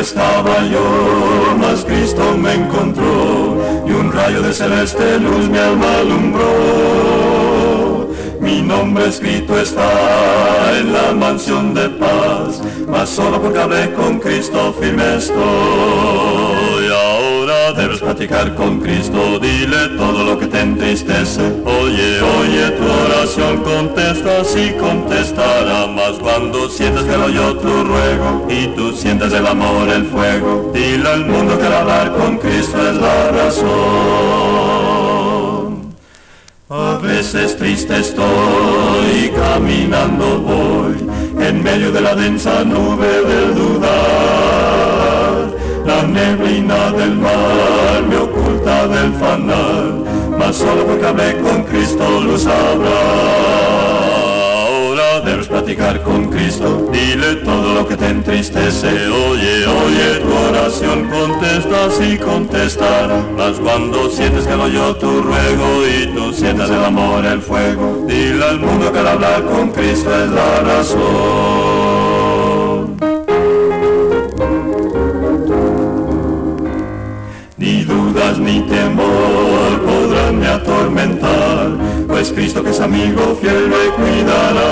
estaba yo, mas Cristo me encontró y un rayo de celeste luz mi alma alumbró. Mi nombre escrito está en la mansión de paz, mas solo porque hablé con Cristo firme estoy. Ahora debes platicar con Cristo, dile todo lo que te entristece. Oye, oye, tu oración contesta, sí contestará, mas cuando sientes que lo oyó tu ruego y tú sientes el amor, el fuego, dile al mundo que el hablar con Cristo es la razón. A veces triste estoy, caminando voy, en medio de la densa nube del dudar. Neblina del mar me oculta del fanal, mas solo porque hablé con Cristo luz habrá. Ahora debes platicar con Cristo, dile todo lo que te entristece. Oye, oye, tu oración contesta, sí contestará. Mas cuando sientes que lo oyó tu ruego y tú sientas el amor, el fuego, dile al mundo que al hablar con Cristo es la razón. Ni temor podrán me atormentar, pues Cristo que es amigo fiel me cuidará.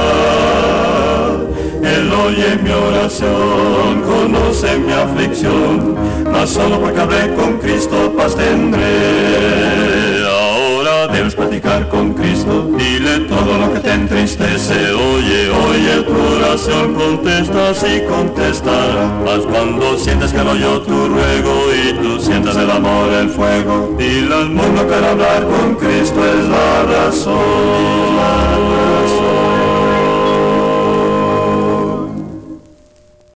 Él oye mi oración, conoce mi aflicción, mas solo porque hablé con Cristo paz tendré. Ahora debes platicar con Cristo, dile todo lo que te entristece. Oye, oye, tu oración contesta, sí contestará. Mas cuando sientes que lo oyó tu ruego y el amor, el fuego, dile al mundo que al hablar con